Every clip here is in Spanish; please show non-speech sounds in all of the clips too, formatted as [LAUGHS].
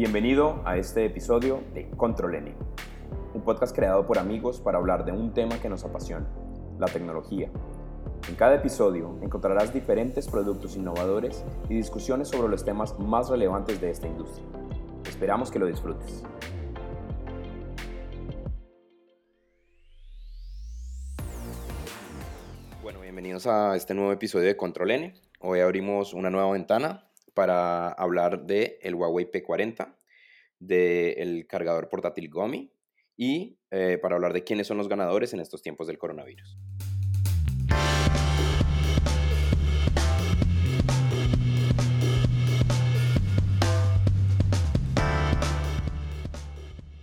Bienvenido a este episodio de Control N, un podcast creado por amigos para hablar de un tema que nos apasiona, la tecnología. En cada episodio encontrarás diferentes productos innovadores y discusiones sobre los temas más relevantes de esta industria. Esperamos que lo disfrutes. Bueno, bienvenidos a este nuevo episodio de Control N. Hoy abrimos una nueva ventana para hablar del el Huawei P40, del cargador portátil Gomi y eh, para hablar de quiénes son los ganadores en estos tiempos del coronavirus.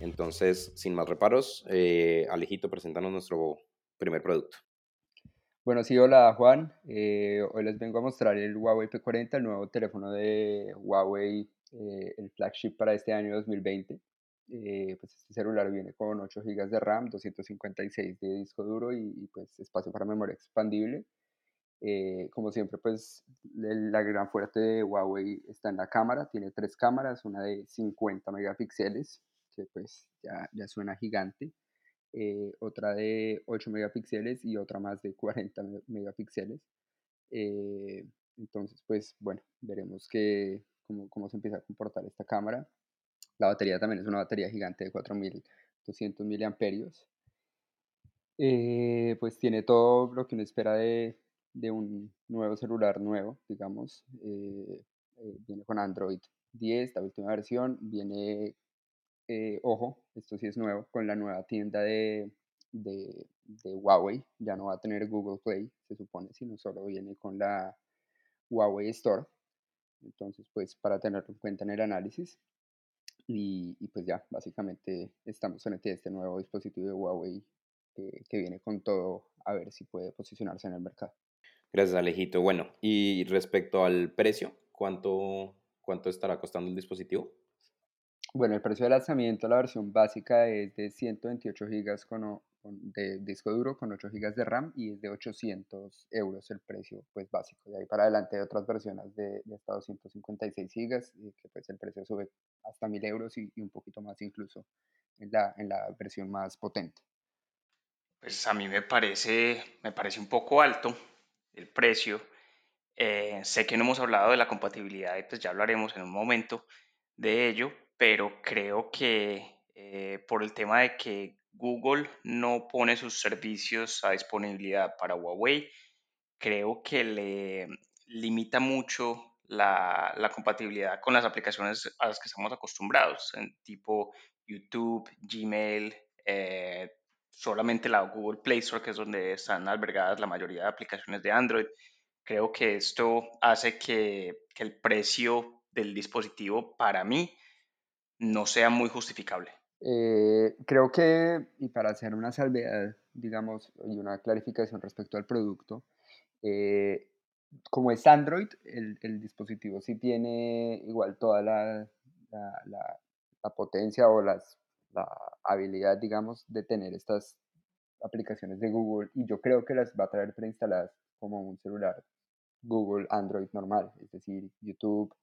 Entonces, sin más reparos, eh, Alejito, preséntanos nuestro primer producto. Bueno, sí, hola Juan. Eh, hoy les vengo a mostrar el Huawei P40, el nuevo teléfono de Huawei, eh, el flagship para este año 2020. Eh, pues este celular viene con 8 GB de RAM, 256 de disco duro y, pues espacio para memoria expandible. como siempre, pues la gran fuerte de Huawei está en la cámara. Tiene tres cámaras, una de 50 megapíxeles, que pues ya, ya suena gigante. Eh, otra de 8 megapíxeles y otra más de 40 megapíxeles. Eh, entonces, pues bueno, veremos que, cómo, cómo, se empieza a comportar esta cámara. La batería también es una batería gigante de 4200 miliamperios. Eh, pues tiene todo lo que uno espera de, de un nuevo celular nuevo, digamos. viene con Android 10, la última versión. Viene eh, ojo, esto sí es nuevo, con la nueva tienda de, de, Huawei, ya no va a tener Google Play, se supone, sino solo viene con la Huawei Store. Entonces, pues para tenerlo en cuenta en el análisis. Y, pues ya, básicamente estamos en este nuevo dispositivo de Huawei que viene con todo a ver si puede posicionarse en el mercado. Gracias, Alejito. Bueno, y respecto al precio, ¿cuánto, cuánto estará costando el dispositivo? Bueno, el precio de lanzamiento, la versión básica es de 128 GB con, de disco duro con 8 GB de RAM y es de 800 euros el precio pues básico. Y ahí para adelante hay otras versiones de, de hasta 256 GB y que pues el precio sube hasta 1000 euros y, un poquito más incluso en la, en la versión más potente. Pues a mí me parece, me parece un poco alto el precio. Eh, sé que no hemos hablado de la compatibilidad y pues ya hablaremos en un momento de ello, pero creo que eh, por el tema de que Google no pone sus servicios a disponibilidad para Huawei, creo que le limita mucho la, compatibilidad con las aplicaciones a las que estamos acostumbrados, en tipo YouTube, Gmail, eh, solamente la Google Play Store, que es donde están albergadas la mayoría de aplicaciones de Android. Creo que esto hace que, que el precio del dispositivo para mí no sea muy justificable. Eh, creo que, y para hacer una salvedad, digamos, y una clarificación respecto al producto, eh, como es Android, el, el, dispositivo sí tiene igual toda la, la, la, potencia o las, la habilidad, digamos, de tener estas aplicaciones de Google y yo creo que las va a traer preinstaladas como un celular Google Android normal, es decir, YouTube,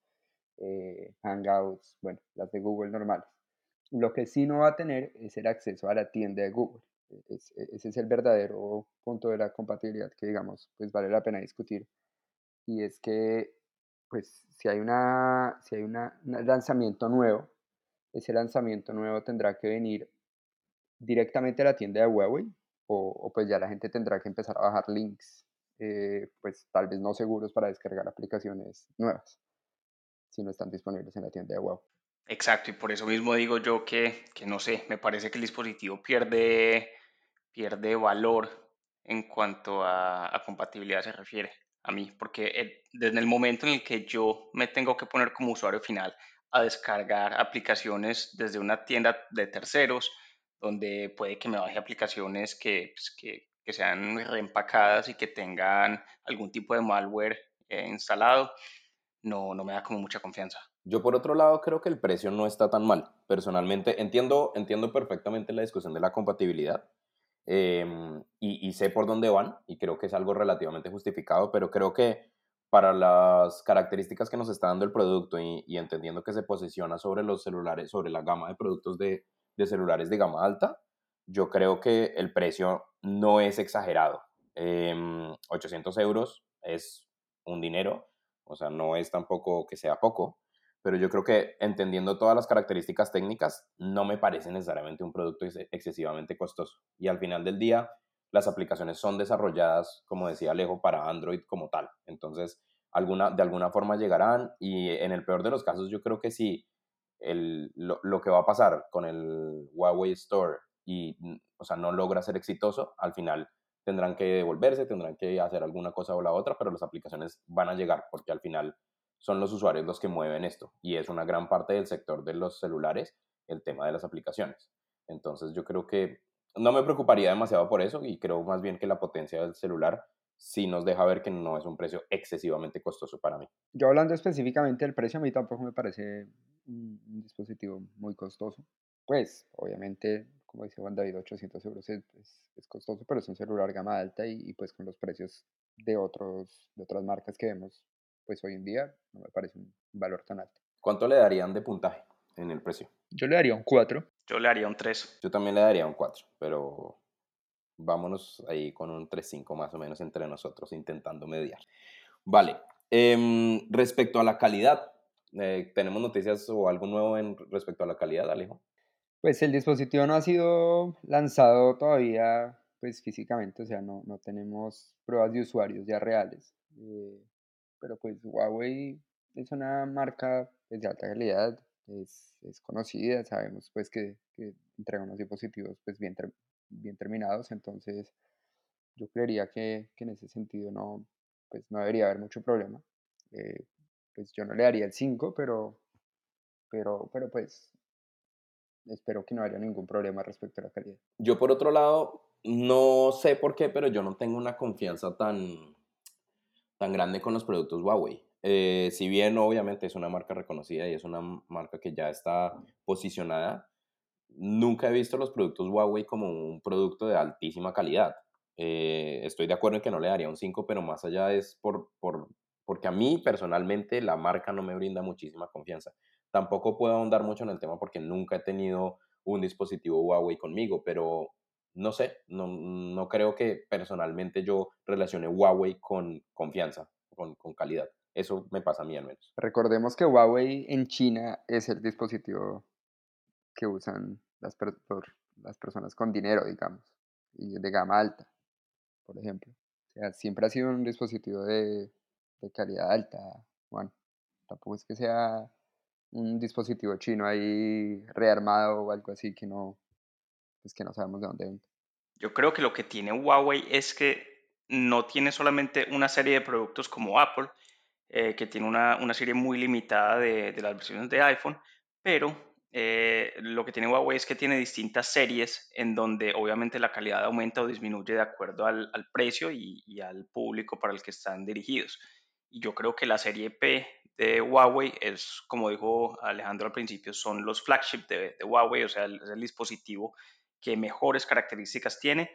eh, Hangouts, bueno, las de Google normales. Lo que sí no va a tener es el acceso a la tienda de Google. E, ese es el verdadero punto de la compatibilidad que, digamos, pues vale la pena discutir. Y es que, pues, si hay, una, si hay un lanzamiento nuevo, ese lanzamiento nuevo tendrá que venir directamente a la tienda de Huawei o, pues ya la gente tendrá que empezar a bajar links, eh, pues tal vez no seguros para descargar aplicaciones nuevas si no están disponibles en la tienda de Huawei. Exacto, y por eso mismo digo yo que, que no sé, me parece que el dispositivo pierde, pierde valor en cuanto a, compatibilidad se refiere a mí, porque desde el momento en el que yo me tengo que poner como usuario final a descargar aplicaciones desde una tienda de terceros, donde puede que me baje aplicaciones que, pues, que, que sean reempacadas y que tengan algún tipo de malware eh, instalado, no, no me da como mucha confianza. Yo por otro lado creo que el precio no está tan mal. Personalmente entiendo, entiendo perfectamente la discusión de la compatibilidad em, y, sé por dónde van y creo que es algo relativamente justificado, pero creo que para las características que nos está dando el producto y, entendiendo que se posiciona sobre los celulares, sobre la gama de productos de, celulares de gama alta, yo creo que el precio no es exagerado. 800 em, euros es un dinero, o sea, no es tampoco que sea poco, pero yo creo que entendiendo todas las características técnicas, no me parece necesariamente un producto excesivamente costoso. Y al final del día, las aplicaciones son desarrolladas, como decía Alejo, para Android como tal. Entonces, alguna, de alguna forma llegarán y en el peor de los casos, yo creo que si el, lo, lo, que va a pasar con el Huawei Store y, o sea, no logra ser exitoso, al final tendrán que devolverse, tendrán que hacer alguna cosa o la otra, pero las aplicaciones van a llegar porque al final son los usuarios los que mueven esto y es una gran parte del sector de los celulares el tema de las aplicaciones. Entonces yo creo que no me preocuparía demasiado por eso y creo más bien que la potencia del celular sí nos deja ver que no es un precio excesivamente costoso para mí. Yo hablando específicamente del precio, a mí tampoco me parece un, dispositivo muy costoso. Pues, obviamente, como dice Juan David, 800 euros es, es, costoso, pero es un celular gama alta y, pues con los precios de, otros, de otras marcas que vemos, pues hoy en día no me parece un valor tan alto. ¿Cuánto le darían de puntaje en el precio? Yo le daría un 4. Yo le daría un 3. Yo también le daría un 4, pero vámonos ahí con un 3-5 más o menos entre nosotros intentando mediar. Vale, em, respecto a la calidad, eh, ¿tenemos noticias o algo nuevo en respecto a la calidad, Alejo? Pues el dispositivo no ha sido lanzado todavía pues físicamente, o sea, no, no tenemos pruebas de usuarios ya reales. Eh, pero pues Huawei es una marca pues, de alta calidad, es, es conocida, sabemos pues que, que, entrega unos dispositivos pues bien, bien terminados, entonces yo creería que, que, en ese sentido no, pues no debería haber mucho problema. Eh, pues yo no le daría el 5, pero, pero, pero pues espero que no haya ningún problema respecto a la calidad. Yo por otro lado, no sé por qué, pero yo no tengo una confianza tan, tan grande con los productos Huawei. Eh, si bien obviamente es una marca reconocida y es una marca que ya está posicionada, nunca he visto los productos Huawei como un producto de altísima calidad. Eh, estoy de acuerdo en que no le daría un 5, pero más allá es por, por, porque a mí personalmente la marca no me brinda muchísima confianza. Tampoco puedo ahondar mucho en el tema porque nunca he tenido un dispositivo Huawei conmigo, pero no sé, no, no creo que personalmente yo relacione Huawei con confianza, con, con calidad. Eso me pasa a mí al menos. Recordemos que Huawei en China es el dispositivo que usan las, las personas con dinero, digamos, y de gama alta, por ejemplo. O sea, siempre ha sido un dispositivo de, de calidad alta, Juan. Tampoco es que sea un dispositivo chino ahí rearmado o algo así que no, pues que no sabemos de dónde. Yo creo que lo que tiene Huawei es que no tiene solamente una serie de productos como Apple, eh, que tiene una, una, serie muy limitada de, de, las versiones de iPhone, pero eh, lo que tiene Huawei es que tiene distintas series en donde obviamente la calidad aumenta o disminuye de acuerdo al, al precio y, y, al público para el que están dirigidos. Y yo creo que la serie P de Huawei es, como dijo Alejandro al principio, son los flagship de, de Huawei, o sea, es el dispositivo que mejores características tiene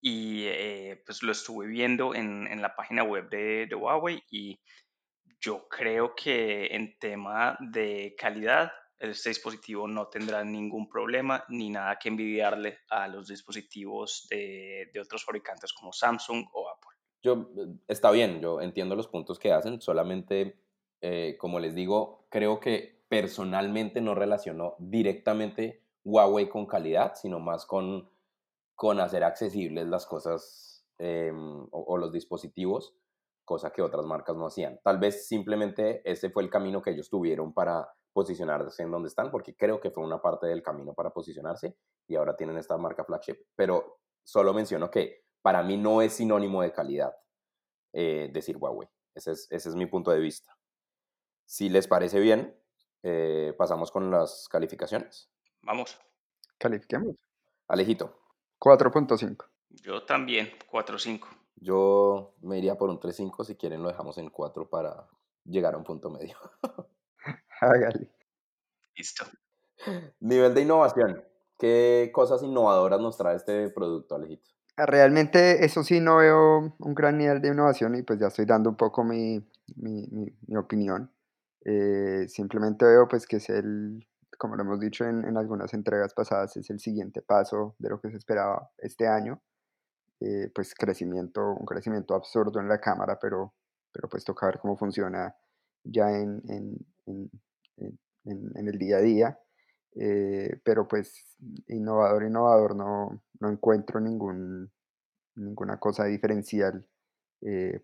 y eh, pues lo estuve viendo en, en, la página web de, de Huawei y yo creo que en tema de calidad, este dispositivo no tendrá ningún problema ni nada que envidiarle a los dispositivos de, de otros fabricantes como Samsung o Apple. Yo, está bien, yo entiendo los puntos que hacen, solamente, eh, como les digo, creo que personalmente no relaciono directamente Huawei con calidad, sino más con, con hacer accesibles las cosas eh, o, o, los dispositivos cosa que otras marcas no hacían. Tal vez simplemente ese fue el camino que ellos tuvieron para posicionarse en donde están, porque creo que fue una parte del camino para posicionarse y ahora tienen esta marca flagship. Pero solo menciono que para mí no es sinónimo de calidad eh, decir Huawei. Ese es, ese es, mi punto de vista. Si les parece bien, eh, pasamos con las calificaciones. Vamos. Califiquemos. Alejito. 4.5. Yo también, 4.5. Yo me iría por un 3-5, si quieren lo dejamos en 4 para llegar a un punto medio. [LAUGHS] [LAUGHS] Hágale. Listo. Nivel de innovación. ¿Qué cosas innovadoras nos trae este producto, Alejito? realmente eso sí no veo un gran nivel de innovación y pues ya estoy dando un poco mi, mi, mi, opinión. Eh, simplemente veo pues que es el, como lo hemos dicho en, en, algunas entregas pasadas, es el siguiente paso de lo que se esperaba este año. Eh, pues crecimiento, un crecimiento absurdo en la cámara, pero, pero pues toca ver cómo funciona ya en, en, en el día a día. Eh, pero pues innovador, innovador, no, no encuentro ninguna cosa diferencial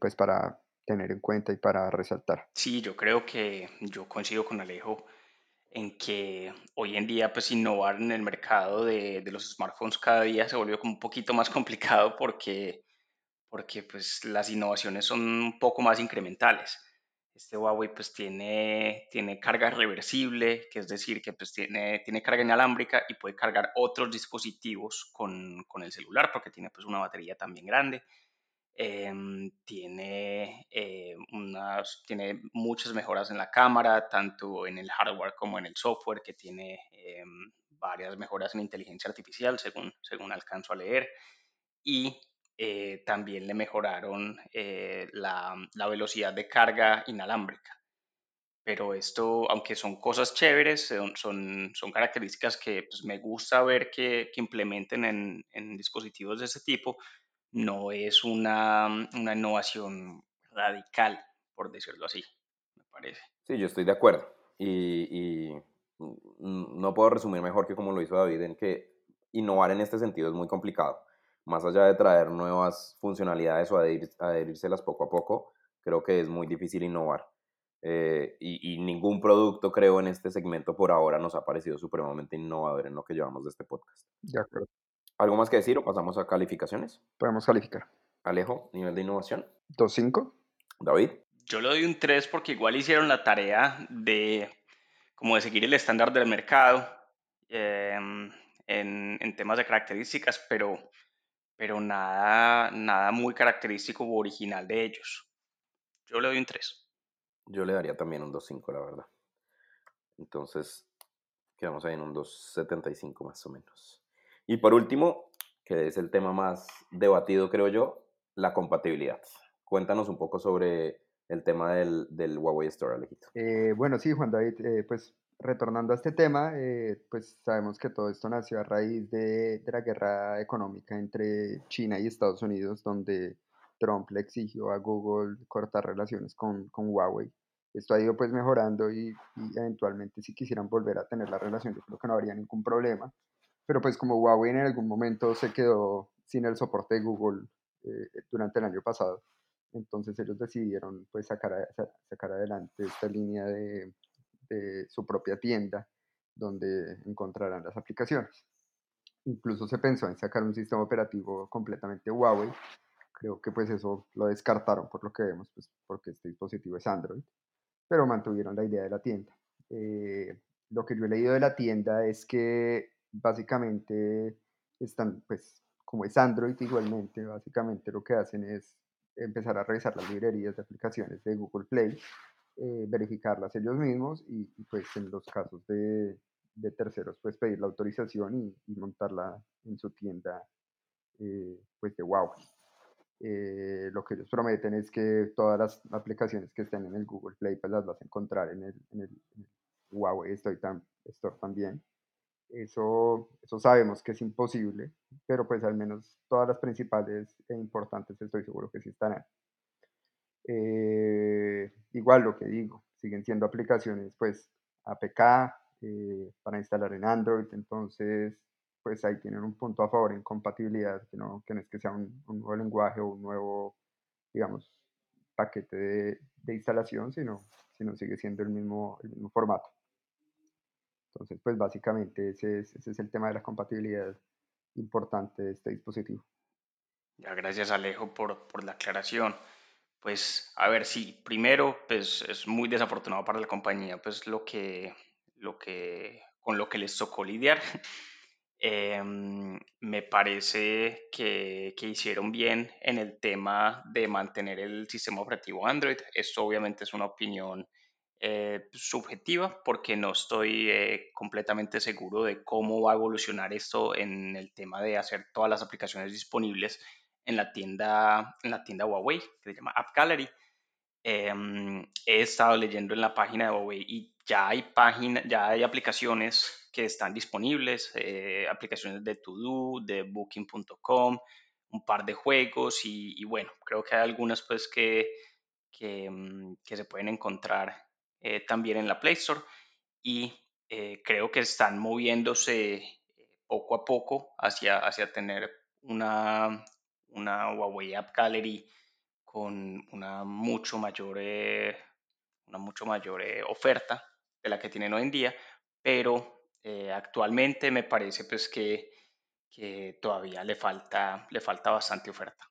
pues para tener en cuenta y para resaltar. Sí, yo creo que yo coincido con Alejo en que hoy en día pues innovar en el mercado de, de los smartphones cada día se volvió como un poquito más complicado porque, porque pues las innovaciones son un poco más incrementales. Este Huawei pues tiene, tiene carga reversible, que es decir, que pues tiene, tiene carga inalámbrica y puede cargar otros dispositivos con, con el celular porque tiene pues una batería también grande. Em, tiene, eh, unas, tiene muchas mejoras en la cámara, tanto en el hardware como en el software, que tiene em, varias mejoras en inteligencia artificial, según, según alcanzo a leer. Y eh, también le mejoraron eh, la, velocidad de carga inalámbrica. Pero esto, aunque son cosas chéveres, son, son, características que pues, me gusta ver que, implementen en, dispositivos de ese tipo, no es una, innovación radical, por decirlo así, me parece. Sí, yo estoy de acuerdo. Y, y, no puedo resumir mejor que como lo hizo David en que innovar en este sentido es muy complicado más allá de traer nuevas funcionalidades o adherírselas poco a poco, creo que es muy difícil innovar. Eh, y, ningún producto, creo, en este segmento por ahora nos ha parecido supremamente innovador en lo que llevamos de este podcast. De acuerdo. ¿Algo más que decir o pasamos a calificaciones? Podemos calificar. Alejo, nivel de innovación. 2.5. David. Yo le doy un 3 porque igual hicieron la tarea de como de seguir el estándar del mercado em, en, en temas de características, pero pero nada, nada muy característico u original de ellos. Yo le doy un 3. Yo le daría también un 2.5, la verdad. Entonces, quedamos ahí en un 2.75 más o menos. Y por último, que es el tema más debatido, creo yo, la compatibilidad. Cuéntanos un poco sobre el tema del, del Huawei Store, Alejito. Eh, bueno, sí, Juan David, eh, pues retornando a este tema, eh, pues sabemos que todo esto nació a raíz de, la guerra económica entre China y Estados Unidos, donde Trump le exigió a Google cortar relaciones con, con Huawei. Esto ha ido pues mejorando y, eventualmente si quisieran volver a tener la relación, yo creo que no habría ningún problema. Pero pues como Huawei en algún momento se quedó sin el soporte de Google eh, durante el año pasado, entonces ellos decidieron pues sacar, sacar adelante esta línea de, su propia tienda donde encontrarán las aplicaciones. Incluso se pensó en sacar un sistema operativo completamente Huawei. Creo que pues eso lo descartaron por lo que vemos, pues porque este dispositivo es Android, pero mantuvieron la idea de la tienda. Eh, lo que yo he leído de la tienda es que básicamente están, pues como es Android igualmente, básicamente lo que hacen es empezar a revisar las librerías de aplicaciones de Google Play eh, verificarlas ellos mismos y, pues en los casos de, terceros pues pedir la autorización y, montarla en su tienda eh, pues de Huawei. Eh, lo que ellos prometen es que todas las aplicaciones que estén en el Google Play pues las vas a encontrar en el, en el, Huawei Store, también. Eso, eso sabemos que es imposible, pero pues al menos todas las principales e importantes estoy seguro que sí estarán. Eh, igual lo que digo, siguen siendo aplicaciones pues APK eh, para instalar en Android, entonces pues ahí tienen un punto a favor en compatibilidad, que no, que no es que sea un, nuevo lenguaje o un nuevo, digamos, paquete de, instalación, sino, sino sigue siendo el mismo formato. Entonces, pues básicamente ese es, ese es el tema de la compatibilidad importante de este dispositivo. Ya, gracias Alejo por, por la aclaración. Pues a ver, sí, primero, pues es muy desafortunado para la compañía, pues lo que, lo que, con lo que les tocó lidiar. [LAUGHS] Em, me parece que, que, hicieron bien en el tema de mantener el sistema operativo Android. Esto obviamente es una opinión eh, subjetiva porque no estoy eh, completamente seguro de cómo va a evolucionar esto en el tema de hacer todas las aplicaciones disponibles en la tienda, en la tienda Huawei, que se llama App Gallery. Em, he estado leyendo en la página de Huawei y ya hay página, ya hay aplicaciones que están disponibles, eh, aplicaciones de To de Booking.com, un par de juegos y, bueno, creo que hay algunas pues que, que, mm, que se pueden encontrar eh, también en la Play Store y eh, creo que están moviéndose eh, poco a poco hacia, hacia tener una, una Huawei App Gallery con una mucho mayor, una mucho mayor oferta de la que tienen hoy en día, pero actualmente me parece pues que, que todavía le falta, le falta bastante oferta.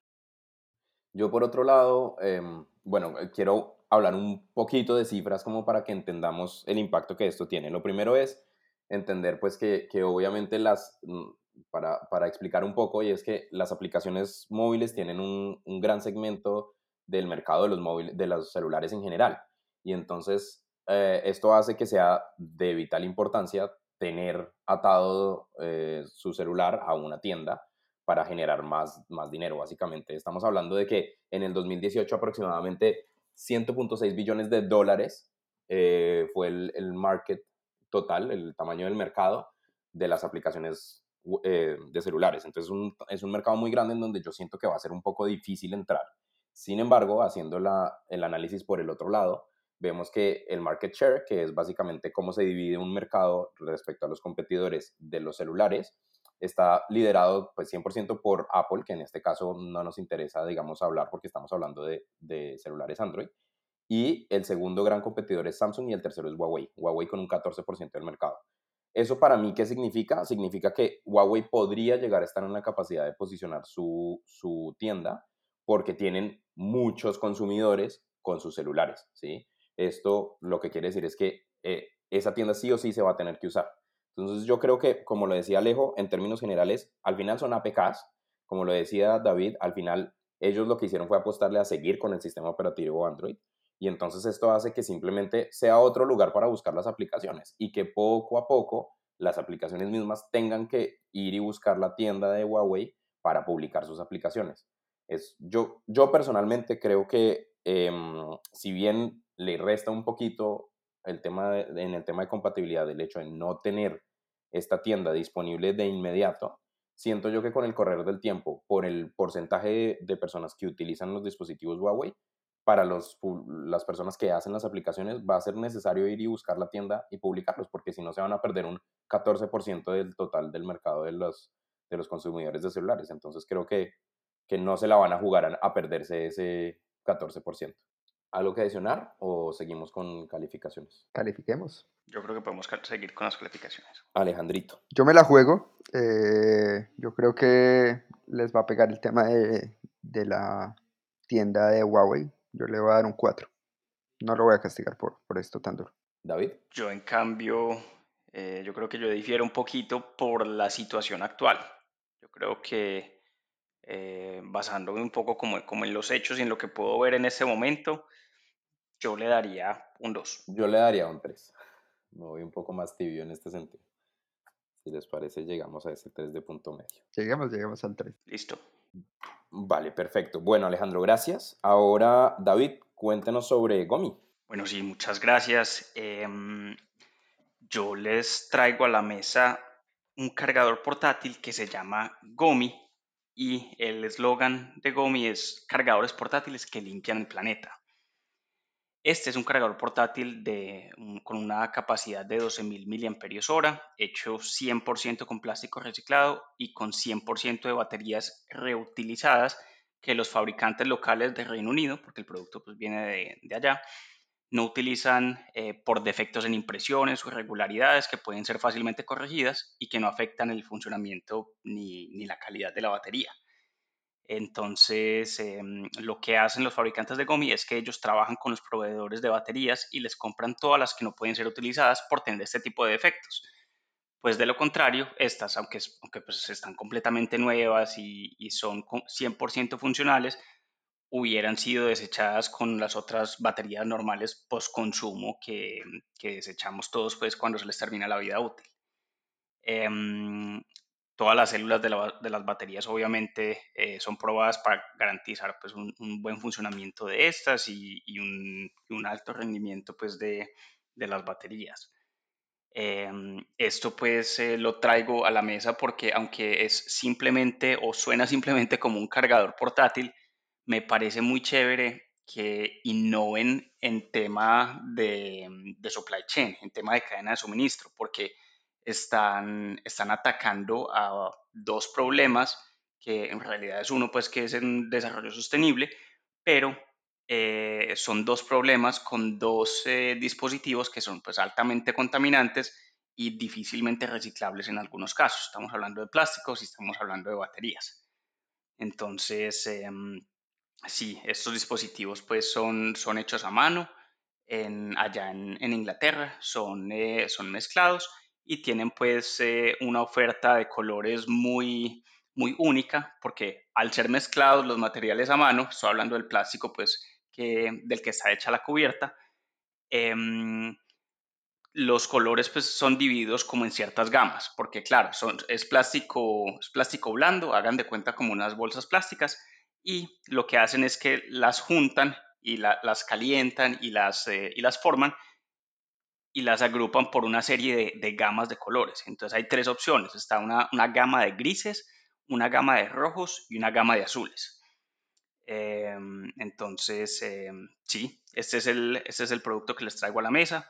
Yo por otro lado, em, bueno, quiero hablar un poquito de cifras como para que entendamos el impacto que esto tiene. Lo primero es entender pues que, que obviamente las, mm, para, para, explicar un poco, y es que las aplicaciones móviles tienen un, un gran segmento del mercado de los, móviles, de los celulares en general. Y entonces eh, esto hace que sea de vital importancia tener atado eh, su celular a una tienda para generar más, más dinero, básicamente. Estamos hablando de que en el 2018 aproximadamente 100.6 billones de dólares eh, fue el, el, market total, el tamaño del mercado de las aplicaciones eh, de celulares. Entonces un, es un mercado muy grande en donde yo siento que va a ser un poco difícil entrar. Sin embargo, haciendo la, el análisis por el otro lado, vemos que el market share, que es básicamente cómo se divide un mercado respecto a los competidores de los celulares, está liderado pues 100% por Apple, que en este caso no nos interesa, digamos, hablar porque estamos hablando de, de, celulares Android. Y el segundo gran competidor es Samsung y el tercero es Huawei. Huawei con un 14% del mercado. ¿Eso para mí qué significa? Significa que Huawei podría llegar a estar en la capacidad de posicionar su, su tienda porque tienen muchos consumidores con sus celulares, ¿sí? Esto lo que quiere decir es que eh, esa tienda sí o sí se va a tener que usar. Entonces yo creo que, como lo decía Alejo, en términos generales, al final son APKs, como lo decía David, al final ellos lo que hicieron fue apostarle a seguir con el sistema operativo Android y entonces esto hace que simplemente sea otro lugar para buscar las aplicaciones y que poco a poco las aplicaciones mismas tengan que ir y buscar la tienda de Huawei para publicar sus aplicaciones. Es, yo, yo personalmente creo que em, si bien le resta un poquito el tema en el tema de compatibilidad, el hecho de no tener esta tienda disponible de inmediato, siento yo que con el correr del tiempo, por el porcentaje de, personas que utilizan los dispositivos Huawei, para los, las personas que hacen las aplicaciones va a ser necesario ir y buscar la tienda y publicarlos, porque si no se van a perder un 14% del total del mercado de los, de los consumidores de celulares. Entonces creo que, que no se la van a jugar a, a perderse ese 14%. ¿Algo que adicionar o seguimos con calificaciones? Califiquemos. Yo creo que podemos seguir con las calificaciones. Alejandrito. Yo me la juego. Eh, yo creo que les va a pegar el tema de, de, la tienda de Huawei. Yo le voy a dar un 4. No lo voy a castigar por, por esto tan duro. David. Yo en cambio, eh, yo creo que yo difiero un poquito por la situación actual. Yo creo que eh, basándome un poco como, como en los hechos y en lo que puedo ver en este momento, yo le daría un 2. Yo le daría un 3. Me voy un poco más tibio en este sentido. Si les parece, llegamos a ese 3 de punto medio. Llegamos, llegamos al 3. Listo. Vale, perfecto. Bueno, Alejandro, gracias. Ahora, David, cuéntenos sobre Gomi. Bueno, sí, muchas gracias. Em, yo les traigo a la mesa un cargador portátil que se llama Gomi y el eslogan de Gomi es cargadores portátiles que limpian el planeta. Este es un cargador portátil de, con una capacidad de 12.000 mAh, hecho 100% con plástico reciclado y con 100% de baterías reutilizadas que los fabricantes locales de Reino Unido, porque el producto pues, viene de, allá, no utilizan eh, por defectos en impresiones o irregularidades que pueden ser fácilmente corregidas y que no afectan el funcionamiento ni, ni la calidad de la batería. Entonces, em, lo que hacen los fabricantes de Gomi es que ellos trabajan con los proveedores de baterías y les compran todas las que no pueden ser utilizadas por tener este tipo de defectos. Pues de lo contrario, estas, aunque, aunque pues están completamente nuevas y, y son 100% funcionales, hubieran sido desechadas con las otras baterías normales post consumo que, que desechamos todos pues cuando se les termina la vida útil. Em, todas las células de, las baterías obviamente eh, son probadas para garantizar pues, un, buen funcionamiento de estas y, un, alto rendimiento pues, de, las baterías. Em, esto pues eh, lo traigo a la mesa porque aunque es simplemente o suena simplemente como un cargador portátil, me parece muy chévere que innoven en tema de, de supply chain, en tema de cadena de suministro, porque están, están atacando a dos problemas, que en realidad es uno, pues que es un desarrollo sostenible, pero eh, son dos problemas con dos eh, dispositivos que son pues altamente contaminantes y difícilmente reciclables en algunos casos. Estamos hablando de plásticos y estamos hablando de baterías. Entonces, em, sí, estos dispositivos pues son, son hechos a mano en, allá en, Inglaterra, son, eh, son mezclados y tienen pues eh, una oferta de colores muy, muy única porque al ser mezclados los materiales a mano, estoy hablando del plástico pues del que está hecha la cubierta, em, los colores pues son divididos como en ciertas gamas, porque claro, son, es, plástico, es plástico blando, hagan de cuenta como unas bolsas plásticas y lo que hacen es que las juntan y las calientan y las, eh, y las forman y las agrupan por una serie de, gamas de colores. Entonces hay tres opciones. Está una, gama de grises, una gama de rojos y una gama de azules. Em, entonces, em, sí, este es, el, este es el producto que les traigo a la mesa.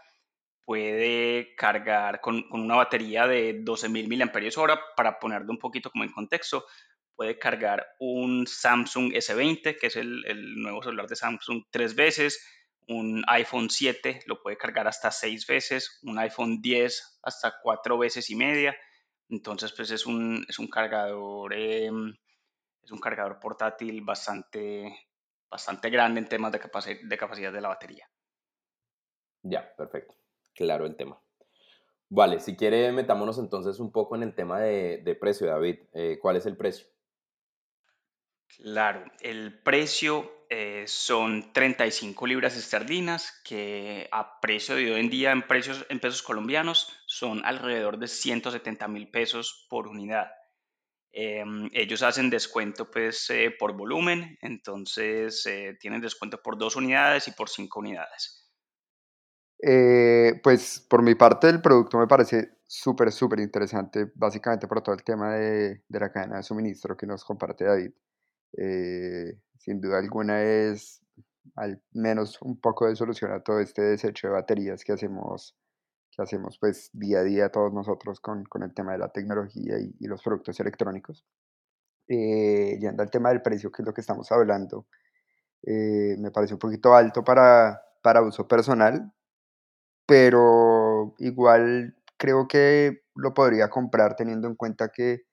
Puede cargar con, una batería de 12.000 mAh para ponerlo un poquito como en contexto. Puede cargar un Samsung S20, que es el, el nuevo celular de Samsung, tres veces un iPhone 7 lo puede cargar hasta seis veces, un iPhone 10 hasta cuatro veces y media. Entonces, pues es un, es un cargador, em, es un cargador portátil bastante, bastante grande en temas de, de capacidad de la batería. Ya, perfecto. Claro el tema. Vale, si quiere, metámonos entonces un poco en el tema de, precio, David. Eh, ¿Cuál es el precio? Claro, el precio eh, son 35 libras esterlinas, que a precio de hoy en día en, precios, en pesos colombianos son alrededor de 170 mil pesos por unidad. Em, ellos hacen descuento pues eh, por volumen, entonces eh, tienen descuento por dos unidades y por cinco unidades. pues por mi parte el producto me parece súper, súper interesante, básicamente por todo el tema de, de la cadena de suministro que nos comparte David. Eh, sin duda alguna es al menos un poco de solución a todo este desecho de baterías que hacemos, que hacemos pues día a día todos nosotros con, con el tema de la tecnología y, los productos electrónicos. Eh, yendo al tema del precio, que es lo que estamos hablando, eh, me parece un poquito alto para, para uso personal, pero igual creo que lo podría comprar teniendo en cuenta que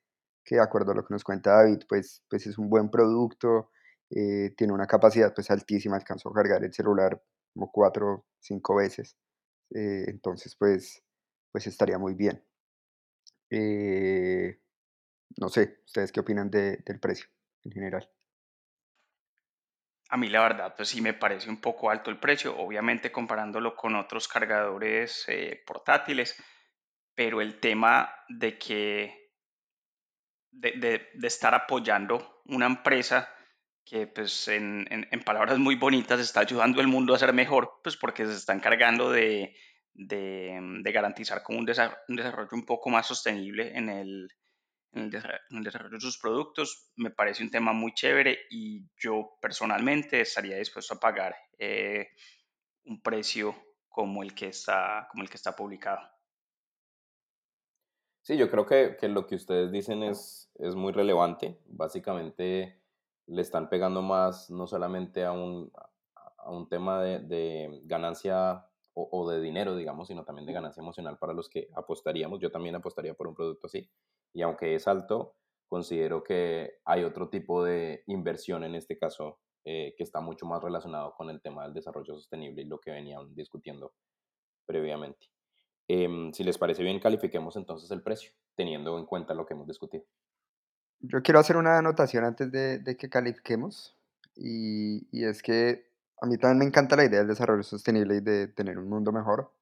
que de acuerdo a lo que nos cuenta David, pues, pues es un buen producto, eh, tiene una capacidad pues altísima, alcanzó a cargar el celular como cuatro cinco veces, eh, entonces pues, pues estaría muy bien. Eh, no sé, ¿ustedes qué opinan del precio en general? A mí la verdad, pues sí me parece un poco alto el precio, obviamente comparándolo con otros cargadores portátiles, pero el tema de que de, estar apoyando una empresa que pues en, palabras muy bonitas está ayudando al mundo a ser mejor, pues porque se está encargando de, garantizar como un, desarrollo un poco más sostenible en el, desarrollo de sus productos. Me parece un tema muy chévere y yo personalmente estaría dispuesto a pagar eh, un precio como el que está, como el que está publicado. Sí, yo creo que, que, lo que ustedes dicen es, es muy relevante. Básicamente le están pegando más no solamente a un, a un tema de, de ganancia o, o, de dinero, digamos, sino también de ganancia emocional para los que apostaríamos. Yo también apostaría por un producto así. Y aunque es alto, considero que hay otro tipo de inversión en este caso eh, que está mucho más relacionado con el tema del desarrollo sostenible y lo que venían discutiendo previamente. Em, si les parece bien, califiquemos entonces el precio, teniendo en cuenta lo que hemos discutido. Yo quiero hacer una anotación antes de, que califiquemos. y, y es que a mí también me encanta la idea del desarrollo sostenible y de tener un mundo mejor,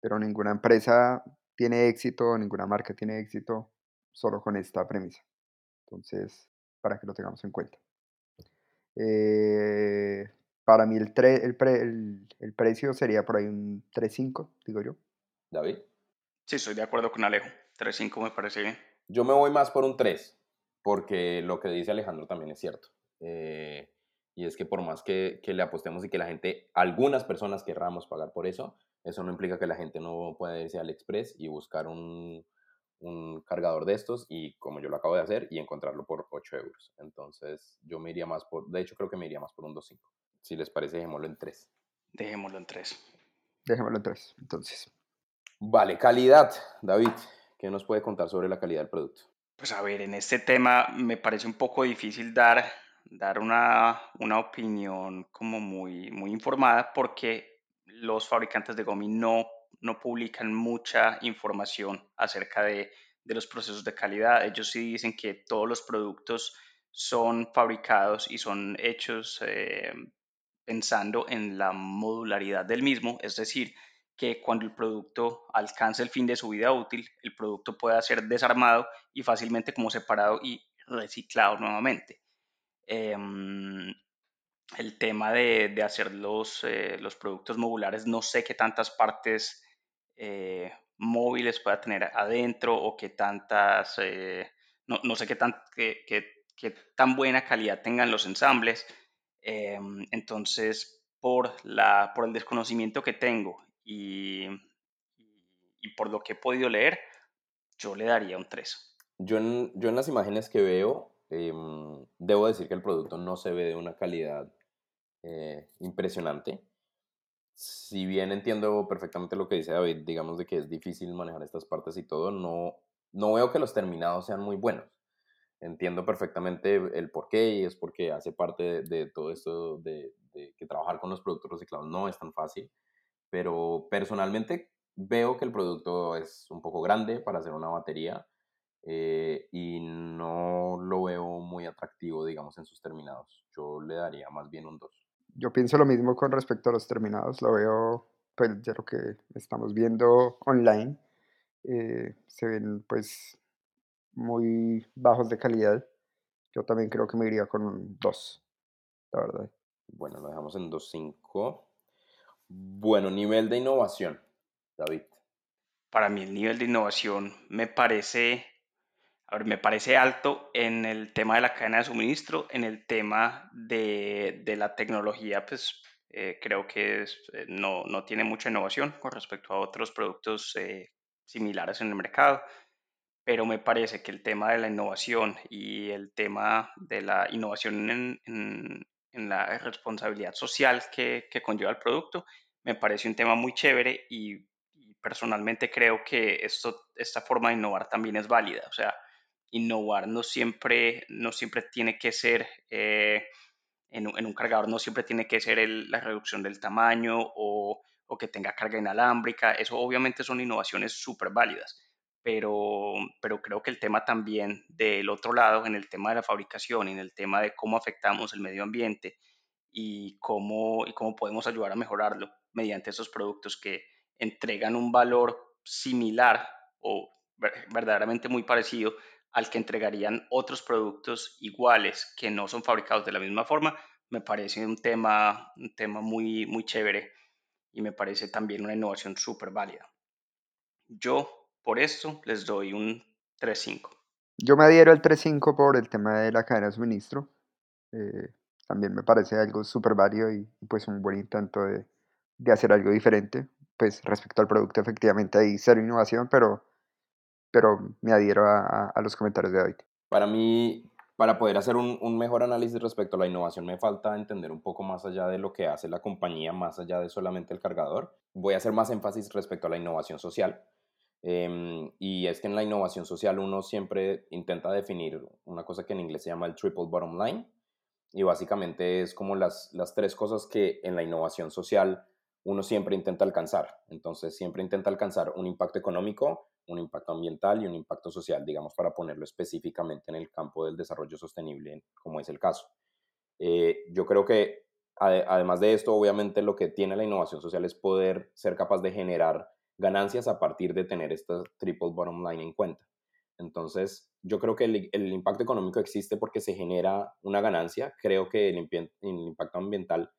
pero ninguna empresa tiene éxito, ninguna marca tiene éxito solo con esta premisa. Entonces, para que lo tengamos en cuenta. Eh, para mí el, tre- el, pre- el- el precio sería por ahí un 3.5, digo yo. David. Sí, estoy de acuerdo con Alejo. 3.5 me parece bien. Yo me voy más por un 3, porque lo que dice Alejandro también es cierto. Eh, y es que por más que, que le apostemos y que la gente, algunas personas querramos pagar por eso, eso no implica que la gente no pueda irse al Express y buscar un, un cargador de estos y como yo lo acabo de hacer y encontrarlo por 8 euros. Entonces yo me iría más por, de hecho creo que me iría más por un 2.5. Si les parece, dejémoslo en 3. Dejémoslo en 3. Dejémoslo en 3, entonces. Vale, calidad. David, ¿qué nos puede contar sobre la calidad del producto? Pues a ver, en este tema me parece un poco difícil dar, dar una, una opinión como muy, muy informada porque los fabricantes de gomi no, no publican mucha información acerca de, de los procesos de calidad. Ellos sí dicen que todos los productos son fabricados y son hechos eh, pensando en la modularidad del mismo, es decir, que cuando el producto alcance el fin de su vida útil, el producto pueda ser desarmado y fácilmente como separado y reciclado nuevamente. Em, el tema de, de hacer los, eh, los productos modulares, no sé qué tantas partes eh, móviles pueda tener adentro o qué tantas, eh, no, no, sé qué tan, qué, qué, qué tan buena calidad tengan los ensambles. Em, entonces, por, la, por el desconocimiento que tengo y, y por lo que he podido leer, yo le daría un 3. Yo en, yo en las imágenes que veo, eh, debo decir que el producto no se ve de una calidad eh, impresionante. Si bien entiendo perfectamente lo que dice David, digamos de que es difícil manejar estas partes y todo, no, no veo que los terminados sean muy buenos. Entiendo perfectamente el por qué y es porque hace parte de, de todo esto de, de que trabajar con los productos reciclados no es tan fácil, pero personalmente veo que el producto es un poco grande para hacer una batería eh, y no lo veo muy atractivo, digamos, en sus terminados. Yo le daría más bien un 2. Yo pienso lo mismo con respecto a los terminados, lo veo, pues ya lo que estamos viendo online, eh, se ven pues muy bajos de calidad. Yo también creo que me iría con un 2, la verdad. Bueno, lo dejamos en 2.5. Bueno, nivel de innovación, David. Para mí el nivel de innovación me parece, a ver, me parece alto en el tema de la cadena de suministro, en el tema de, de la tecnología, pues eh, creo que eh, no, no, tiene mucha innovación con respecto a otros productos eh, similares en el mercado, pero me parece que el tema de la innovación y el tema de la innovación en, en la responsabilidad social que, que conlleva el producto me parece un tema muy chévere y, personalmente creo que esto, esta forma de innovar también es válida. O sea, innovar no siempre, no siempre tiene que ser, eh, en, un, cargador no siempre tiene que ser la reducción del tamaño o, o, que tenga carga inalámbrica. Eso obviamente son innovaciones súper válidas. Pero, pero creo que el tema también del otro lado, en el tema de la fabricación en el tema de cómo afectamos el medio ambiente y cómo, y cómo podemos ayudar a mejorarlo, mediante esos productos que entregan un valor similar o verdaderamente muy parecido al que entregarían otros productos iguales que no son fabricados de la misma forma, me parece un tema, un tema muy, muy chévere y me parece también una innovación súper válida. Yo por esto les doy un 3.5. Yo me adhiero al 3.5 por el tema de la cadena de suministro. Eh, también me parece algo súper válido y pues un buen intento de, de hacer algo diferente. Pues respecto al producto, efectivamente hay cero innovación, pero, pero me adhiero a, a, a los comentarios de David. Para mí, para poder hacer un, un, mejor análisis respecto a la innovación, me falta entender un poco más allá de lo que hace la compañía, más allá de solamente el cargador. Voy a hacer más énfasis respecto a la innovación social. Eh, y es que en la innovación social uno siempre intenta definir una cosa que en inglés se llama el triple bottom line. Y básicamente es como las, las tres cosas que en la innovación social uno siempre intenta alcanzar. Entonces, siempre intenta alcanzar un impacto económico, un impacto ambiental y un impacto social, digamos, para ponerlo específicamente en el campo del desarrollo sostenible, como es el caso. Eh, yo creo que además de esto, obviamente lo que tiene la innovación social es poder ser capaz de generar ganancias a partir de tener esta triple bottom line en cuenta. Entonces, yo creo que el, impacto económico existe porque se genera una ganancia. Creo que el, impacto ambiental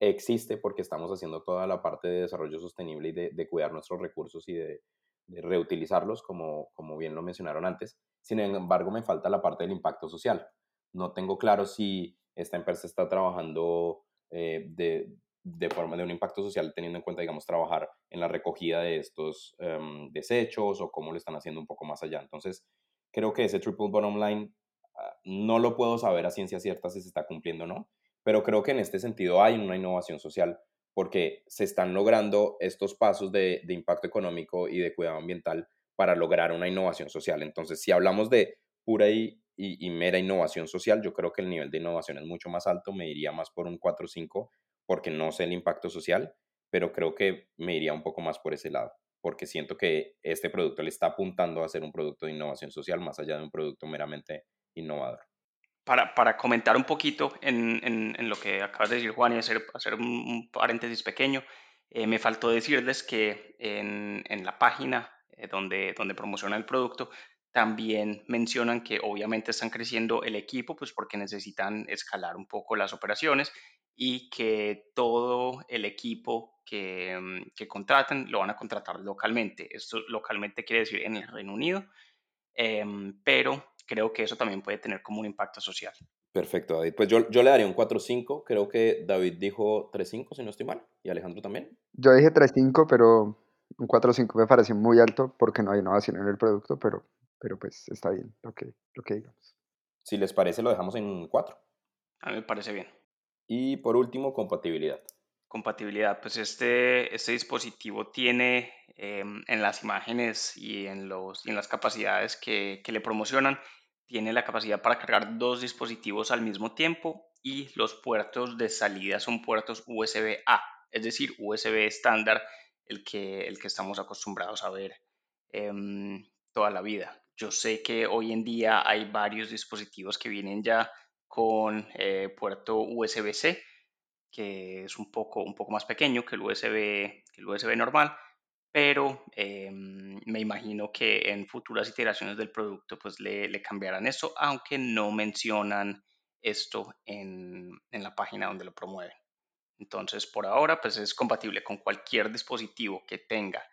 existe porque estamos haciendo toda la parte de desarrollo sostenible y de, cuidar nuestros recursos y de, reutilizarlos, como, como bien lo mencionaron antes. Sin embargo, me falta la parte del impacto social. No tengo claro si esta empresa está trabajando eh, de, de forma de un impacto social teniendo en cuenta, digamos, trabajar en la recogida de estos em, desechos o cómo lo están haciendo un poco más allá. Entonces, creo que ese triple bottom line ah, no lo puedo saber a ciencia cierta si se está cumpliendo o no, pero creo que en este sentido hay una innovación social porque se están logrando estos pasos de, de impacto económico y de cuidado ambiental para lograr una innovación social. Entonces, si hablamos de pura y, y, mera innovación social, yo creo que el nivel de innovación es mucho más alto, me iría más por un 4 o 5 porque no sé el impacto social, pero creo que me iría un poco más por ese lado, porque siento que este producto le está apuntando a ser un producto de innovación social más allá de un producto meramente innovador. Para, para comentar un poquito en, en, lo que acabas de decir, Juan, y hacer, hacer un, paréntesis pequeño, eh, me faltó decirles que en, en la página eh, donde, donde promociona el producto, también mencionan que obviamente están creciendo el equipo, pues porque necesitan escalar un poco las operaciones y que todo el equipo que, mm, que contraten lo van a contratar localmente. Esto localmente quiere decir en el Reino Unido, em, pero creo que eso también puede tener como un impacto social. Perfecto, David. Pues yo, yo le daría un 4-5. Creo que David dijo 3-5, si no estoy mal. ¿Y Alejandro también? Yo dije 3-5, pero un 4-5 me pareció muy alto porque no hay innovación en el producto, pero, pero pues está bien lo que, lo que digamos. Si les parece, lo dejamos en 4. A mí me parece bien. Y por último, compatibilidad. Compatibilidad, pues este, este dispositivo tiene em, en las imágenes y en, los, en las capacidades que, que le promocionan, tiene la capacidad para cargar dos dispositivos al mismo tiempo y los puertos de salida son puertos USB-A, es decir, USB estándar, el que, el que estamos acostumbrados a ver em, toda la vida. Yo sé que hoy en día hay varios dispositivos que vienen ya con eh, puerto USB-C, que es un poco, un poco más pequeño que el USB, el USB normal, pero em, me imagino que en futuras iteraciones del producto pues le, le cambiarán eso, aunque no mencionan esto en, en, la página donde lo promueven. Entonces, por ahora, pues es compatible con cualquier dispositivo que tenga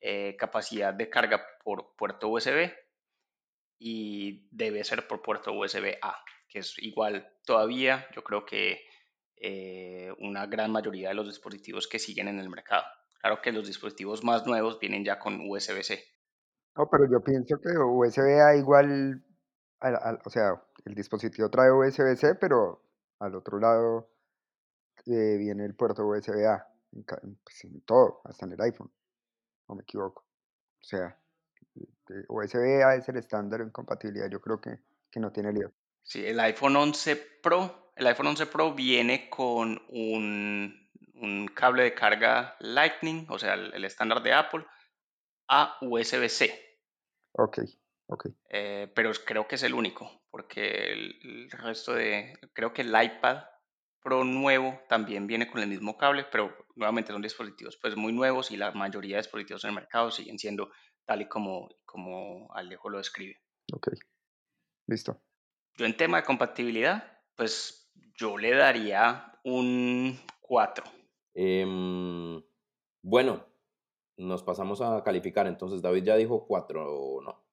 eh, capacidad de carga por puerto USB y debe ser por puerto USB-A que es igual todavía, yo creo que eh, una gran mayoría de los dispositivos que siguen en el mercado. Claro que los dispositivos más nuevos vienen ya con USB-C. No, pero yo pienso que USB-A igual, o sea, el dispositivo trae USB-C, pero al otro lado eh, viene el puerto USB-A, pues, en, todo, hasta en el iPhone, no me equivoco. O sea, USB-A es el estándar en compatibilidad, yo creo que, que no tiene lío. Sí, el iPhone 11 Pro, el iPhone 11 Pro viene con un, cable de carga Lightning, o sea, el, estándar de Apple, a USB-C. Ok, ok. Eh, pero creo que es el único, porque el, resto de, creo que el iPad Pro nuevo también viene con el mismo cable, pero nuevamente son dispositivos pues muy nuevos y la mayoría de dispositivos en el mercado siguen siendo tal y como, como Alejo lo describe. Ok, listo. Yo en tema de compatibilidad, pues yo le daría un 4. Em, bueno, nos pasamos a calificar. Entonces, David ya dijo 4, ¿no?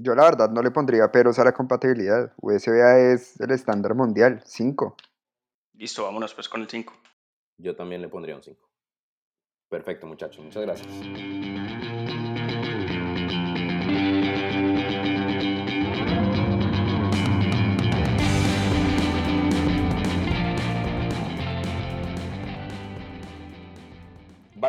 Yo la verdad no le pondría peros a la compatibilidad. USB-A es el estándar mundial, 5. Listo, vámonos pues con el 5. Yo también le pondría un 5. Perfecto, muchachos. Muchas gracias.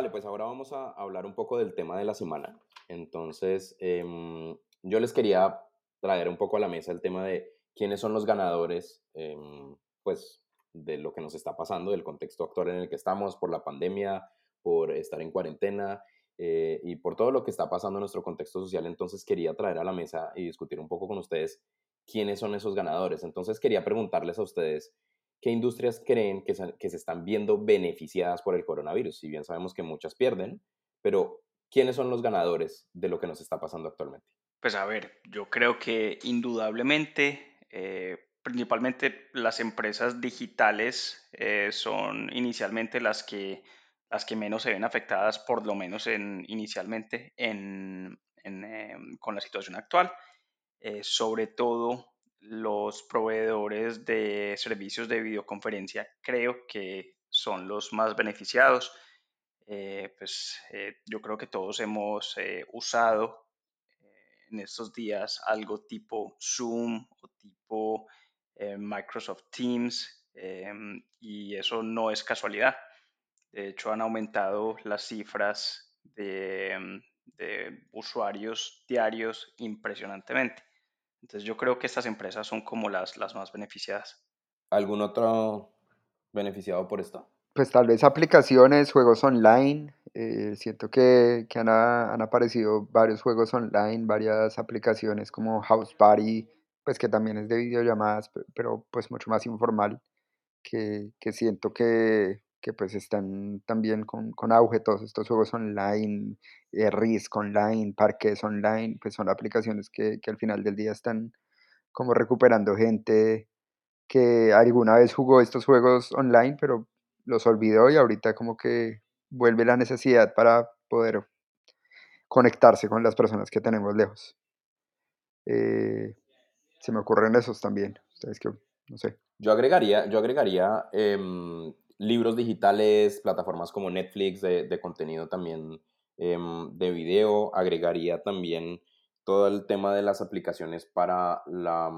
Vale, pues ahora vamos a hablar un poco del tema de la semana. Entonces, em, yo les quería traer un poco a la mesa el tema de quiénes son los ganadores, em, pues, de lo que nos está pasando, del contexto actual en el que estamos, por la pandemia, por estar en cuarentena eh, y por todo lo que está pasando en nuestro contexto social. Entonces, quería traer a la mesa y discutir un poco con ustedes quiénes son esos ganadores. Entonces, quería preguntarles a ustedes, ¿qué industrias creen que se, están viendo beneficiadas por el coronavirus? Si bien sabemos que muchas pierden, pero ¿quiénes son los ganadores de lo que nos está pasando actualmente? Pues a ver, yo creo que indudablemente, eh, principalmente las empresas digitales eh, son inicialmente las que, las que menos se ven afectadas, por lo menos en, inicialmente en, em, con la situación actual. Eh, sobre todo los proveedores de servicios de videoconferencia creo que son los más beneficiados. pues yo creo que todos hemos usado en estos días algo tipo Zoom o tipo eh, Microsoft Teams y eso no es casualidad. De hecho, han aumentado las cifras de, de usuarios diarios impresionantemente. Entonces yo creo que estas empresas son como las, las más beneficiadas. ¿Algún otro beneficiado por esto? Pues tal vez aplicaciones, juegos online. Eh, siento que, que han, han, aparecido varios juegos online, varias aplicaciones como House Party, pues que también es de videollamadas, pero pues mucho más informal, que, que siento que, que, pues están también con, con, auge todos estos juegos online, eh, online, Parques online, pues son aplicaciones que, que al final del día están como recuperando gente que alguna vez jugó estos juegos online, pero los olvidó y ahorita como que vuelve la necesidad para poder conectarse con las personas que tenemos lejos. Eh, se me ocurren esos también. No sé. Yo agregaría, yo agregaría em, libros digitales, plataformas como Netflix de, de contenido también em, de video. Agregaría también todo el tema de las aplicaciones para la,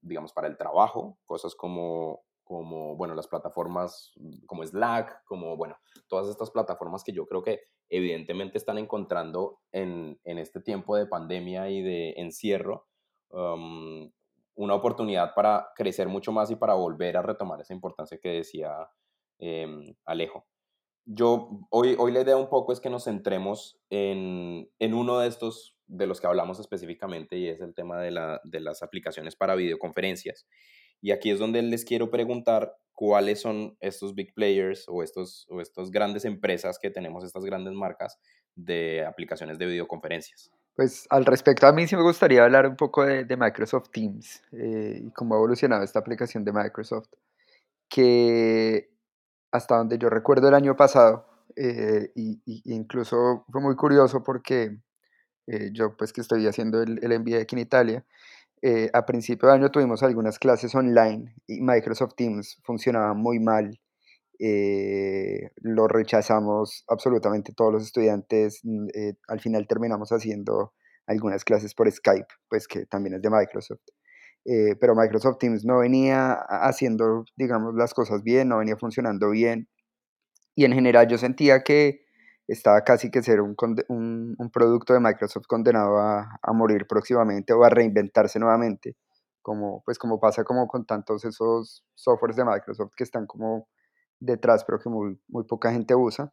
digamos, para el trabajo, cosas como como, bueno, las plataformas como Slack, como, bueno, todas estas plataformas que yo creo que evidentemente están encontrando en, en este tiempo de pandemia y de encierro um, una oportunidad para crecer mucho más y para volver a retomar esa importancia que decía em, Alejo. Yo, hoy, hoy la idea un poco es que nos centremos en, en uno de estos de los que hablamos específicamente y es el tema de, la, de las aplicaciones para videoconferencias. Y aquí es donde les quiero preguntar cuáles son estos big players o estos, o estas grandes empresas que tenemos, estas grandes marcas de aplicaciones de videoconferencias. Pues al respecto, a mí sí me gustaría hablar un poco de, Microsoft Teams eh, y cómo ha evolucionado esta aplicación de Microsoft, que hasta donde yo recuerdo el año pasado, eh, y, incluso fue muy curioso porque eh, yo pues que estoy haciendo el, MBA aquí en Italia, eh, a principio de año tuvimos algunas clases online y Microsoft Teams funcionaba muy mal. Eh, lo rechazamos absolutamente todos los estudiantes. Mm, al final terminamos haciendo algunas clases por Skype, pues que también es de Microsoft. Pero Microsoft Teams no venía haciendo, digamos, las cosas bien, no venía funcionando bien. Y en general yo sentía que estaba casi que ser un, un, producto de Microsoft condenado a, a, morir próximamente o a reinventarse nuevamente, como, pues como pasa como con tantos esos softwares de Microsoft que están como detrás, pero que muy, muy poca gente usa.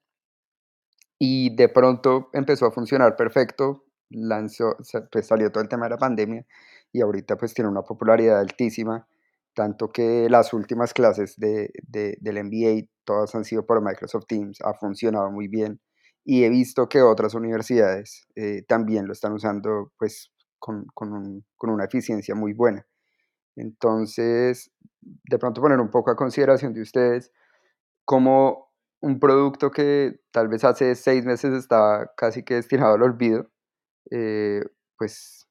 Y de pronto empezó a funcionar perfecto, lanzó, pues salió todo el tema de la pandemia y ahorita pues tiene una popularidad altísima, tanto que las últimas clases de, de, del MBA todas han sido por Microsoft Teams, ha funcionado muy bien y he visto que otras universidades eh, también lo están usando pues con, con, con, una eficiencia muy buena. Entonces, de pronto poner un poco a consideración de ustedes como un producto que tal vez hace seis meses estaba casi que destinado al olvido, eh, pues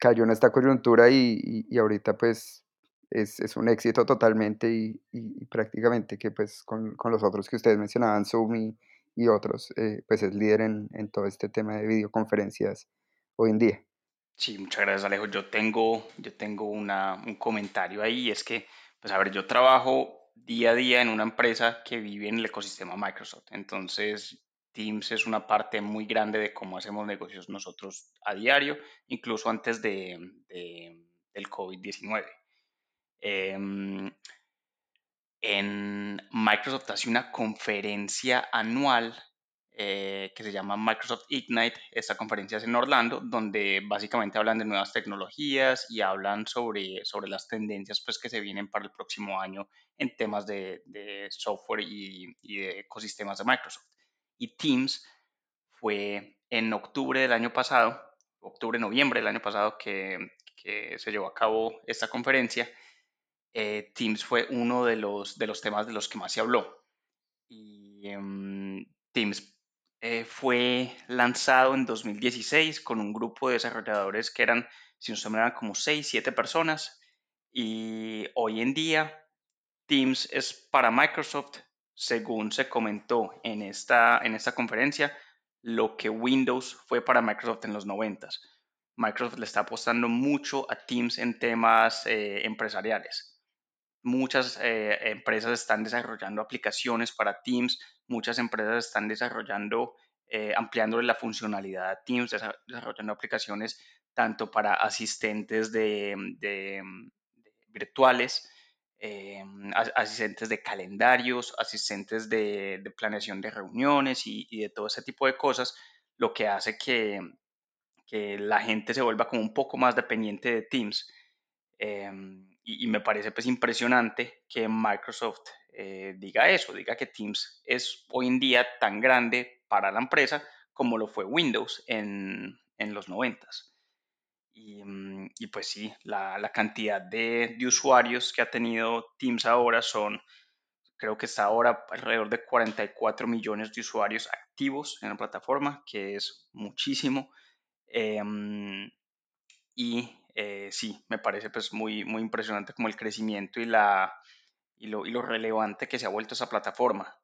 cayó en esta coyuntura y, y, y ahorita pues es, es, un éxito totalmente y, y, prácticamente que pues con, con, los otros que ustedes mencionaban, Zoom y, otros, eh, pues es líder en, en, todo este tema de videoconferencias hoy en día. Sí, muchas gracias Alejo. Yo tengo, yo tengo una, un comentario ahí, es que, pues a ver, yo trabajo día a día en una empresa que vive en el ecosistema Microsoft, entonces Teams es una parte muy grande de cómo hacemos negocios nosotros a diario, incluso antes de, de del COVID-19. Eh, em, en Microsoft hace una conferencia anual eh, que se llama Microsoft Ignite. Esta conferencia es en Orlando, donde básicamente hablan de nuevas tecnologías y hablan sobre, sobre las tendencias pues, que se vienen para el próximo año en temas de, de software y, y, de ecosistemas de Microsoft. Y Teams fue en octubre del año pasado, octubre, noviembre del año pasado, que, se llevó a cabo esta conferencia. Eh, Teams fue uno de los, de los temas de los que más se habló. Y um, Teams eh, fue lanzado en 2016 con un grupo de desarrolladores que eran, si no se eran como 6, 7 personas. Y hoy en día Teams es para Microsoft, según se comentó en esta, en esta conferencia, lo que Windows fue para Microsoft en los 90. Microsoft le está apostando mucho a Teams en temas eh, empresariales. Muchas eh, empresas están desarrollando aplicaciones para Teams, muchas empresas están desarrollando, eh, ampliando la funcionalidad a Teams, desarrollando aplicaciones tanto para asistentes virtuales, eh, asistentes de calendarios, asistentes de, planeación de reuniones y, de todo ese tipo de cosas, lo que hace que, la gente se vuelva como un poco más dependiente de Teams. Eh, y, me parece pues impresionante que Microsoft eh, diga eso, diga que Teams es hoy en día tan grande para la empresa como lo fue Windows en, en los 90. Y, y, pues sí, la, la cantidad de, de, usuarios que ha tenido Teams ahora son, creo que está ahora alrededor de 44 millones de usuarios activos en la plataforma, que es muchísimo. Eh, y eh, sí, me parece pues muy, muy impresionante como el crecimiento y, la, y, lo, y lo relevante que se ha vuelto esa plataforma.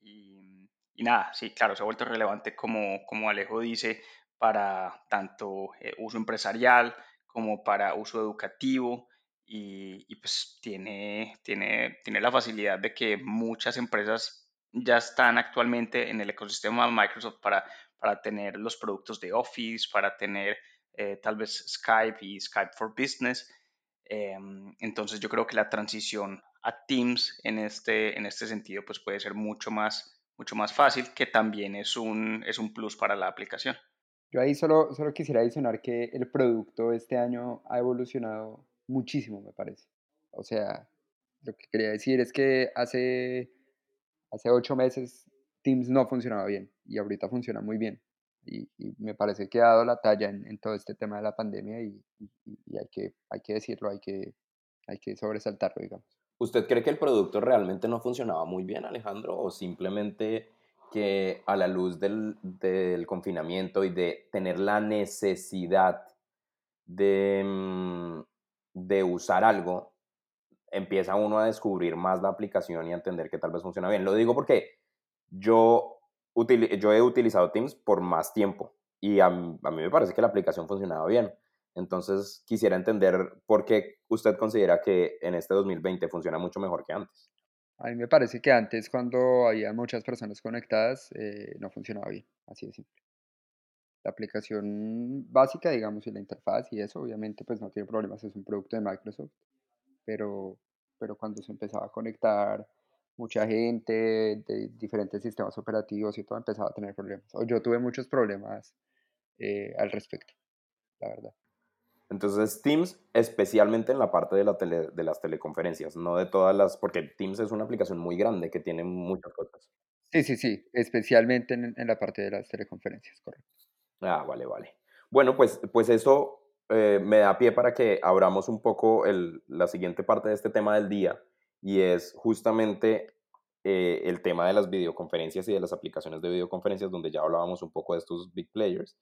Y, y, nada, sí, claro, se ha vuelto relevante como, como Alejo dice, para tanto eh, uso empresarial como para uso educativo. Y, pues tiene, tiene, tiene la facilidad de que muchas empresas ya están actualmente en el ecosistema de Microsoft para, para tener los productos de Office, para tener eh, tal vez Skype y Skype for Business. Eh, entonces yo creo que la transición a Teams en este, en este sentido pues puede ser mucho más, mucho más fácil, que también es un, es un plus para la aplicación. Yo ahí solo, solo quisiera adicionar que el producto este año ha evolucionado muchísimo, me parece. O sea, lo que quería decir es que hace, hace ocho meses Teams no funcionaba bien y ahorita funciona muy bien. Y, me parece que ha dado la talla en, en todo este tema de la pandemia y, y, y, hay, que, hay que decirlo, hay que, hay que sobresaltarlo, digamos. ¿Usted cree que el producto realmente no funcionaba muy bien, Alejandro, o simplemente que a la luz del, del confinamiento y de tener la necesidad de, mm, de usar algo, empieza uno a descubrir más la aplicación y a entender que tal vez funciona bien? Lo digo porque yo yo he utilizado Teams por más tiempo y a, a, mí me parece que la aplicación funcionaba bien. Entonces quisiera entender por qué usted considera que en este 2020 funciona mucho mejor que antes. A mí me parece que antes cuando había muchas personas conectadas eh, no funcionaba bien, así de simple. La aplicación básica, digamos, y la interfaz y eso, obviamente, pues no tiene problemas, es un producto de Microsoft, pero, pero cuando se empezaba a conectar mucha gente de diferentes sistemas operativos y todo empezaba a tener problemas. O yo tuve muchos problemas eh, al respecto, la verdad. Entonces Teams, especialmente en la parte de, la tele, de las teleconferencias, no de todas las, porque Teams es una aplicación muy grande que tiene muchas cosas. Sí, sí, sí, especialmente en, en la parte de las teleconferencias, correcto. Ah, vale, vale. Bueno, pues, pues eso eh, me da pie para que abramos un poco el, la siguiente parte de este tema del día, y es justamente eh, el tema de las videoconferencias y de las aplicaciones de videoconferencias, donde ya hablábamos un poco de estos big players.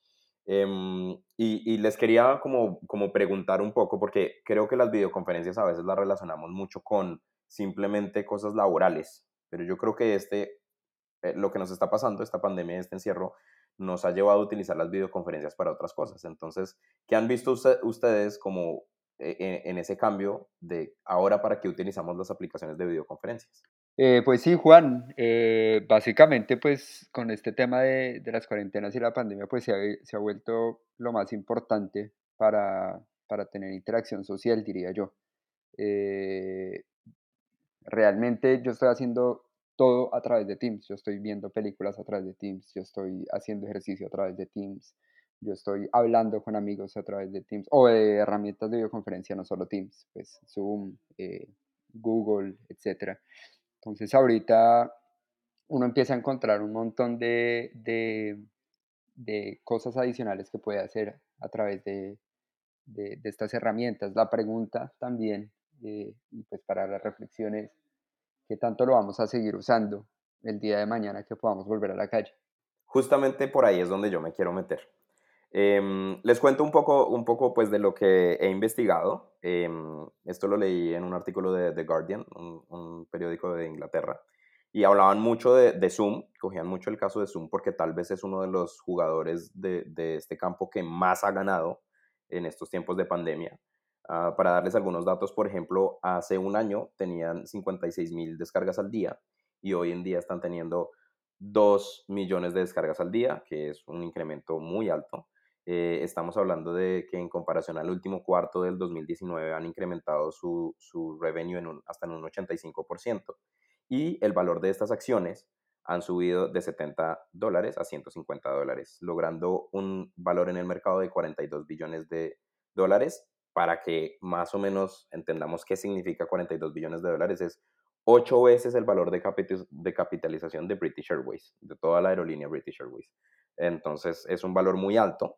Eh, y, y, les quería como, como preguntar un poco, porque creo que las videoconferencias a veces las relacionamos mucho con simplemente cosas laborales, pero yo creo que este, eh, lo que nos está pasando, esta pandemia, este encierro, nos ha llevado a utilizar las videoconferencias para otras cosas. Entonces, ¿qué han visto usted, ustedes como en, en, ese cambio de ahora para qué utilizamos las aplicaciones de videoconferencias? Eh, pues sí, Juan, eh, básicamente pues con este tema de, las cuarentenas y la pandemia pues se ha, vuelto lo más importante para, para, tener interacción social, diría yo. Eh, realmente yo estoy haciendo todo a través de Teams. Yo estoy viendo películas a través de Teams, yo estoy haciendo ejercicio a través de Teams, yo estoy hablando con amigos a través de Teams o de herramientas de videoconferencia, no solo Teams, pues Zoom, eh, Google, etc. Entonces ahorita uno empieza a encontrar un montón de, de, cosas adicionales que puede hacer a través de, de estas herramientas. La pregunta también, eh, pues para las reflexiones, ¿qué tanto lo vamos a seguir usando el día de mañana que podamos volver a la calle? Justamente por ahí es donde yo me quiero meter. Em, les cuento un poco, un poco pues, de lo que he investigado. Em, esto lo leí en un artículo de The Guardian, un, periódico de Inglaterra, y hablaban mucho de, Zoom, cogían mucho el caso de Zoom porque tal vez es uno de los jugadores de, este campo que más ha ganado en estos tiempos de pandemia. Ah, para darles algunos datos, por ejemplo, hace un año tenían 56 mil descargas al día y hoy en día están teniendo 2 millones de descargas al día, que es un incremento muy alto. Eh, estamos hablando de que en comparación al último cuarto del 2019 han incrementado su, su revenue en hasta en un 85%. Y el valor de estas acciones han subido de 70 dólares a 150 dólares, logrando un valor en el mercado de 42 billones de dólares. Para que más o menos entendamos qué significa 42 billones de dólares, es ocho veces el valor de, de capitalización de British Airways, de toda la aerolínea British Airways. Entonces es un valor muy alto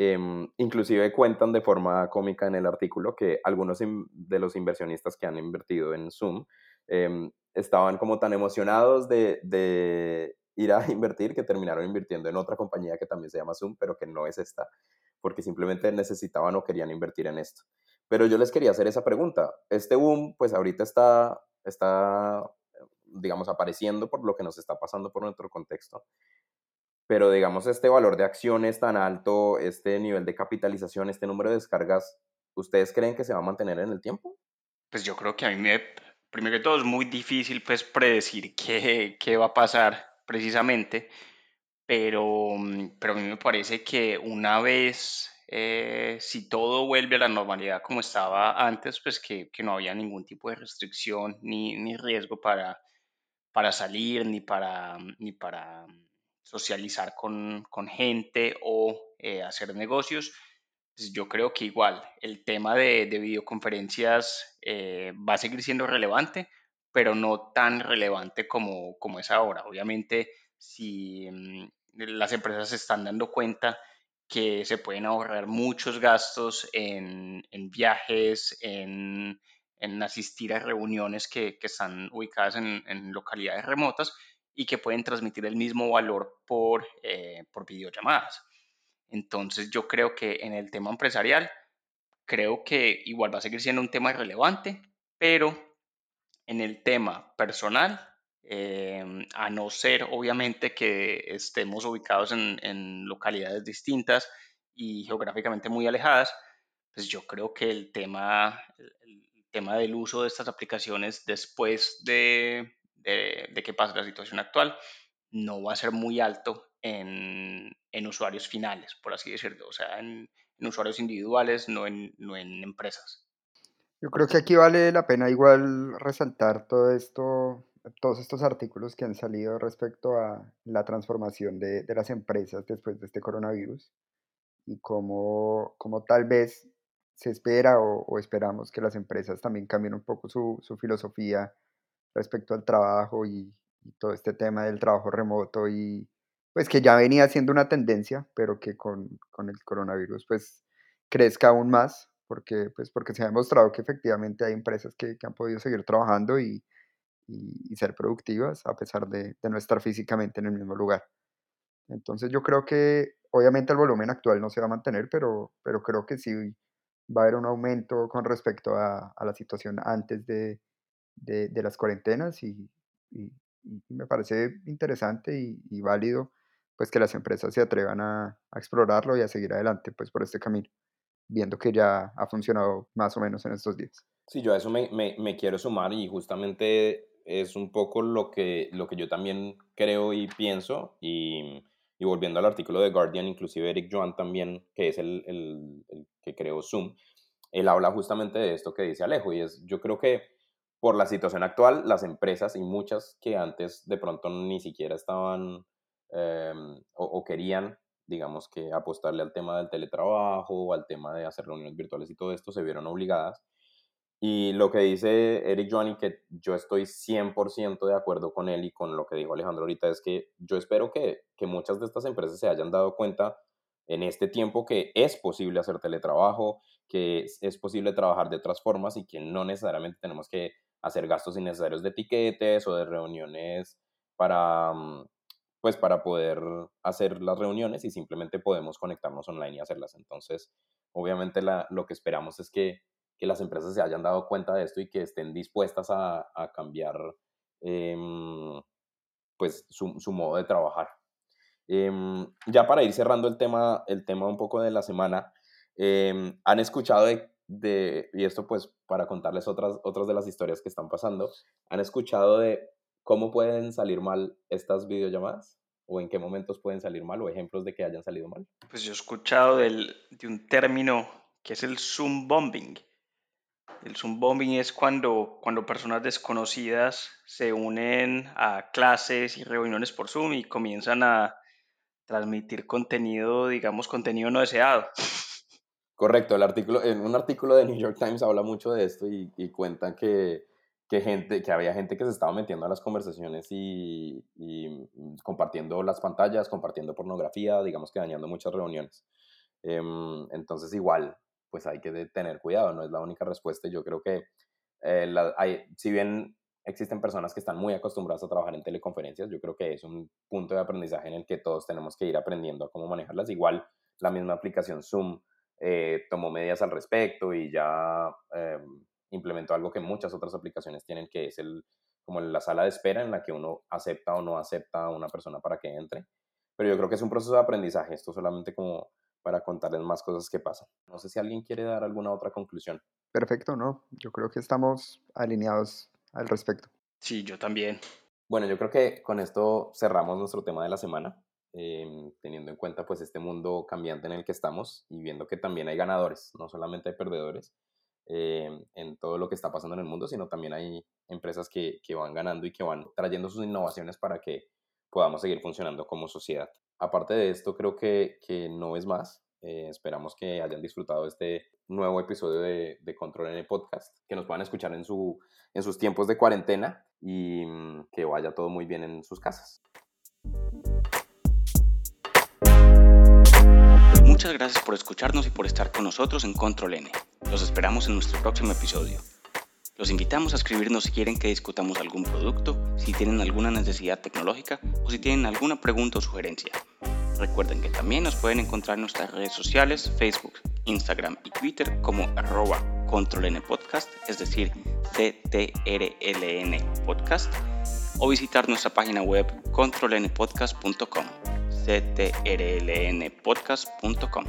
Em, inclusive cuentan de forma cómica en el artículo que algunos de los inversionistas que han invertido en Zoom em, estaban como tan emocionados de, de, ir a [LAUGHS] invertir que terminaron invirtiendo en otra compañía que también se llama Zoom, pero que no es esta, porque simplemente necesitaban o querían invertir en esto. Pero yo les quería hacer esa pregunta. Este boom, pues ahorita está, está digamos, apareciendo por lo que nos está pasando por nuestro contexto pero digamos este valor de acciones tan alto, este nivel de capitalización, este número de descargas, ¿ustedes creen que se va a mantener en el tiempo? Pues yo creo que a mí me, primero que todo es muy difícil pues predecir qué, qué va a pasar precisamente, pero, mm, pero a mí me parece que una vez, eh, si todo vuelve a la normalidad como estaba antes, pues que, que no había ningún tipo de restricción ni, ni riesgo para, para salir, ni para, ni para socializar con, gente o eh, hacer negocios, pues yo creo que igual el tema de, videoconferencias eh, va a seguir siendo relevante, pero no tan relevante como, como es ahora. Obviamente, si mm, las empresas se están dando cuenta que se pueden ahorrar muchos gastos en, viajes, en, asistir a reuniones que, están ubicadas en, en, localidades remotas, y que pueden transmitir el mismo valor por, eh, por videollamadas. Entonces yo creo que en el tema empresarial, creo que igual va a seguir siendo un tema relevante, pero en el tema personal, em, a no ser obviamente que estemos ubicados en, en, localidades distintas y geográficamente muy alejadas, pues yo creo que el tema, el tema del uso de estas aplicaciones después de, de, qué pasa la situación actual, no va a ser muy alto en, usuarios finales, por así decirlo, o sea, en, usuarios individuales, no en, no en empresas. Yo creo que aquí vale la pena igual resaltar todo esto, todos estos artículos que han salido respecto a la transformación de, las empresas después de este coronavirus y cómo, cómo tal vez se espera o, esperamos que las empresas también cambien un poco su, su filosofía respecto al trabajo y, todo este tema del trabajo remoto y pues que ya venía siendo una tendencia, pero que con, con, el coronavirus pues crezca aún más, porque, pues, porque se ha demostrado que efectivamente hay empresas que, que han podido seguir trabajando y, y, ser productivas a pesar de, no estar físicamente en el mismo lugar. Entonces yo creo que obviamente el volumen actual no se va a mantener, pero, pero creo que sí va a haber un aumento con respecto a la situación antes de, de, las cuarentenas y, me parece interesante y, válido pues que las empresas se atrevan a, explorarlo y a seguir adelante pues por este camino, viendo que ya ha funcionado más o menos en estos días. Sí, yo a eso me, me, me quiero sumar y justamente es un poco lo que, lo que yo también creo y pienso y, y volviendo al artículo de Guardian, inclusive Eric Joan también, que es el, el, el que creó Zoom, él habla justamente de esto que dice Alejo y es, yo creo que por la situación actual, las empresas y muchas que antes de pronto ni siquiera estaban em, o, querían, digamos que apostarle al tema del teletrabajo o al tema de hacer reuniones virtuales y todo esto, se vieron obligadas. Y lo que dice Eric Johnny, que yo estoy 100% de acuerdo con él y con lo que dijo Alejandro ahorita, es que yo espero que, que muchas de estas empresas se hayan dado cuenta en este tiempo que es posible hacer teletrabajo, que es, posible trabajar de otras formas y que no necesariamente tenemos que hacer gastos innecesarios de etiquetes o de reuniones para, mm, pues para poder hacer las reuniones y simplemente podemos conectarnos online y hacerlas. Entonces, obviamente lo que esperamos es que, las empresas se hayan dado cuenta de esto y que estén dispuestas a, cambiar em, pues su, modo de trabajar. Em, ya para ir cerrando el tema, el tema un poco de la semana, em, han escuchado de de, y esto pues para contarles otras, otras de las historias que están pasando, ¿han escuchado de cómo pueden salir mal estas videollamadas? ¿O en qué momentos pueden salir mal? ¿O ejemplos de que hayan salido mal? Pues yo he escuchado del, de un término que es el Zoom bombing. El Zoom bombing es cuando, cuando personas desconocidas se unen a clases y reuniones por Zoom y comienzan a transmitir contenido, digamos, contenido no deseado. Correcto, el artículo, en un artículo de New York Times habla mucho de esto y, y cuentan que, que, gente, que había gente que se estaba metiendo a las conversaciones y, y, compartiendo las pantallas, compartiendo pornografía, digamos que dañando muchas reuniones. Em, entonces igual, pues hay que tener cuidado, no es la única respuesta. Yo creo que eh, hay, si bien existen personas que están muy acostumbradas a trabajar en teleconferencias, yo creo que es un punto de aprendizaje en el que todos tenemos que ir aprendiendo a cómo manejarlas. Igual la misma aplicación Zoom eh, tomó medidas al respecto y ya eh, implementó algo que muchas otras aplicaciones tienen, que es el, como la sala de espera en la que uno acepta o no acepta a una persona para que entre. Pero yo creo que es un proceso de aprendizaje, esto solamente como para contarles más cosas que pasan. No sé si alguien quiere dar alguna otra conclusión. Perfecto, ¿no? Yo creo que estamos alineados al respecto. Sí, yo también. Bueno, yo creo que con esto cerramos nuestro tema de la semana. Em, teniendo en cuenta pues este mundo cambiante en el que estamos y viendo que también hay ganadores, no solamente hay perdedores em, en todo lo que está pasando en el mundo, sino también hay empresas que, que van ganando y que van trayendo sus innovaciones para que podamos seguir funcionando como sociedad. Aparte de esto, creo que, que no es más. Eh, esperamos que hayan disfrutado este nuevo episodio de, de Control en el podcast, que nos puedan escuchar en, su, en sus tiempos de cuarentena y mm, que vaya todo muy bien en sus casas. Muchas gracias por escucharnos y por estar con nosotros en Control N. Los esperamos en nuestro próximo episodio. Los invitamos a escribirnos si quieren que discutamos algún producto, si tienen alguna necesidad tecnológica o si tienen alguna pregunta o sugerencia. Recuerden que también nos pueden encontrar en nuestras redes sociales, Facebook, Instagram y Twitter como arroba Podcast, es decir, CTRLN Podcast, o visitar nuestra página web controlnpodcast.com ctrlnpodcast.com.